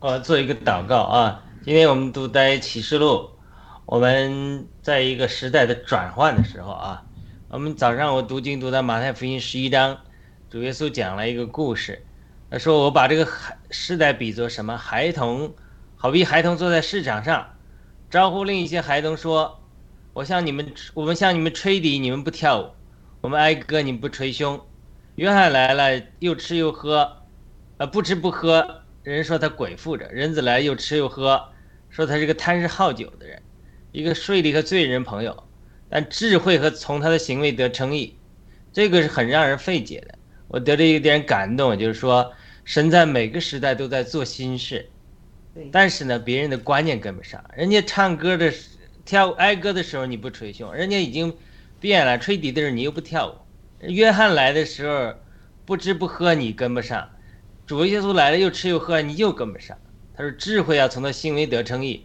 我做一个祷告啊！今天我们读在启示录，我们在一个时代的转换的时候啊，我们早上我读经读到马太福音十一章，主耶稣讲了一个故事，他说我把这个孩时代比作什么？孩童，好比孩童坐在市场上，招呼另一些孩童说：“我向你们，我们向你们吹笛，你们不跳舞；我们哀歌，你们不捶胸。”约翰来了，又吃又喝，呃，不吃不喝。人说他鬼附着，人子来又吃又喝，说他是个贪食好酒的人，一个税吏和罪人朋友。但智慧和从他的行为得称义，这个是很让人费解的。我得了一点感动，就是说神在每个时代都在做新事，但是呢，别人的观念跟不上。人家唱歌的、跳哀歌的时候你不捶胸，人家已经变了，吹笛的时候你又不跳舞。约翰来的时候，不吃不喝，你跟不上；主耶稣来了，又吃又喝，你又跟不上。他说：“智慧要从他行为得称义，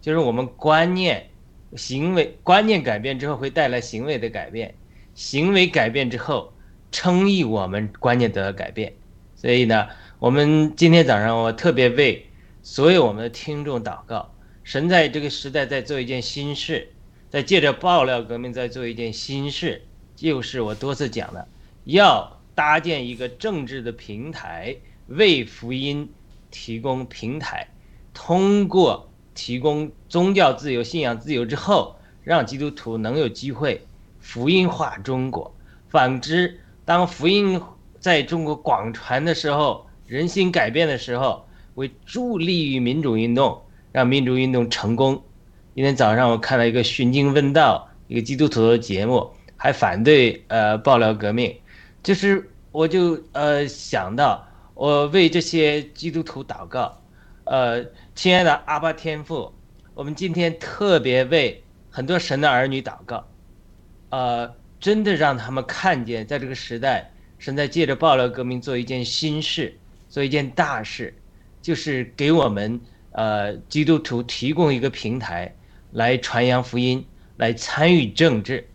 就是我们观念、行为观念改变之后，会带来行为的改变；行为改变之后，称义我们观念得到改变。所以呢，我们今天早上我特别为所有我们的听众祷告：神在这个时代在做一件新事，在借着爆料革命在做一件新事。”就是我多次讲的，要搭建一个政治的平台，为福音提供平台，通过提供宗教自由、信仰自由之后，让基督徒能有机会福音化中国。反之，当福音在中国广传的时候，人心改变的时候，为助力于民主运动，让民主运动成功。今天早上我看了一个寻经问道，一个基督徒的节目。还反对呃爆料革命，就是我就呃想到我为这些基督徒祷告，呃亲爱的阿巴天父，我们今天特别为很多神的儿女祷告，呃真的让他们看见在这个时代，神在借着爆料革命做一件新事，做一件大事，就是给我们呃基督徒提供一个平台来传扬福音，来参与政治。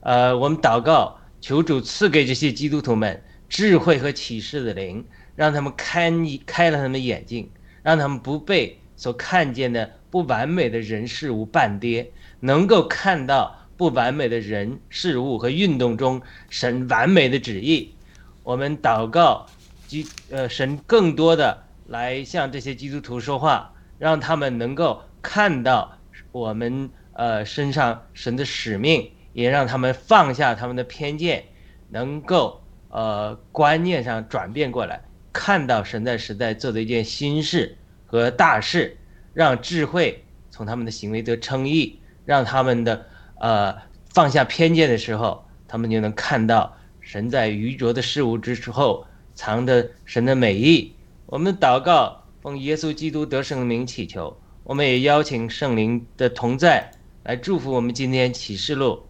呃，我们祷告，求主赐给这些基督徒们智慧和启示的灵，让他们开开了他们的眼睛，让他们不被所看见的不完美的人事物绊跌，能够看到不完美的人事物和运动中神完美的旨意。我们祷告，基呃神更多的来向这些基督徒说话，让他们能够看到我们呃身上神的使命。也让他们放下他们的偏见，能够呃观念上转变过来，看到神在时代做的一件新事和大事，让智慧从他们的行为得称义，让他们的呃放下偏见的时候，他们就能看到神在愚拙的事物之后藏着神的美意。我们祷告，奉耶稣基督得圣的名祈求，我们也邀请圣灵的同在来祝福我们今天启示录。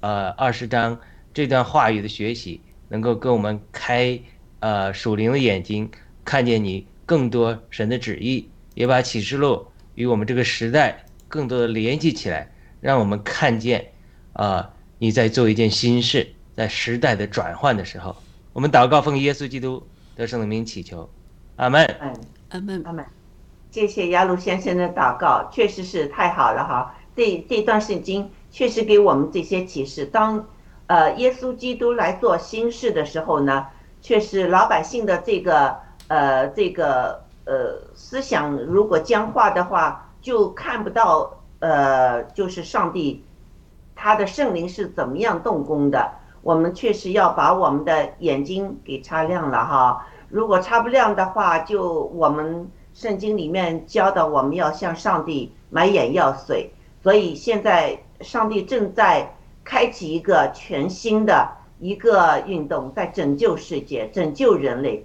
呃，二十章这段话语的学习，能够给我们开呃属灵的眼睛，看见你更多神的旨意，也把启示录与我们这个时代更多的联系起来，让我们看见啊你在做一件新事，在时代的转换的时候，我们祷告奉耶稣基督得胜的名祈求，阿门。嗯，阿门，阿门。谢谢亚鲁先生的祷告，确实是太好了哈。这这段圣经。确实给我们这些启示。当，呃，耶稣基督来做新事的时候呢，确实老百姓的这个，呃，这个，呃，思想如果僵化的话，就看不到，呃，就是上帝，他的圣灵是怎么样动工的。我们确实要把我们的眼睛给擦亮了哈。如果擦不亮的话，就我们圣经里面教的，我们要向上帝买眼药水。所以现在。上帝正在开启一个全新的一个运动，在拯救世界、拯救人类。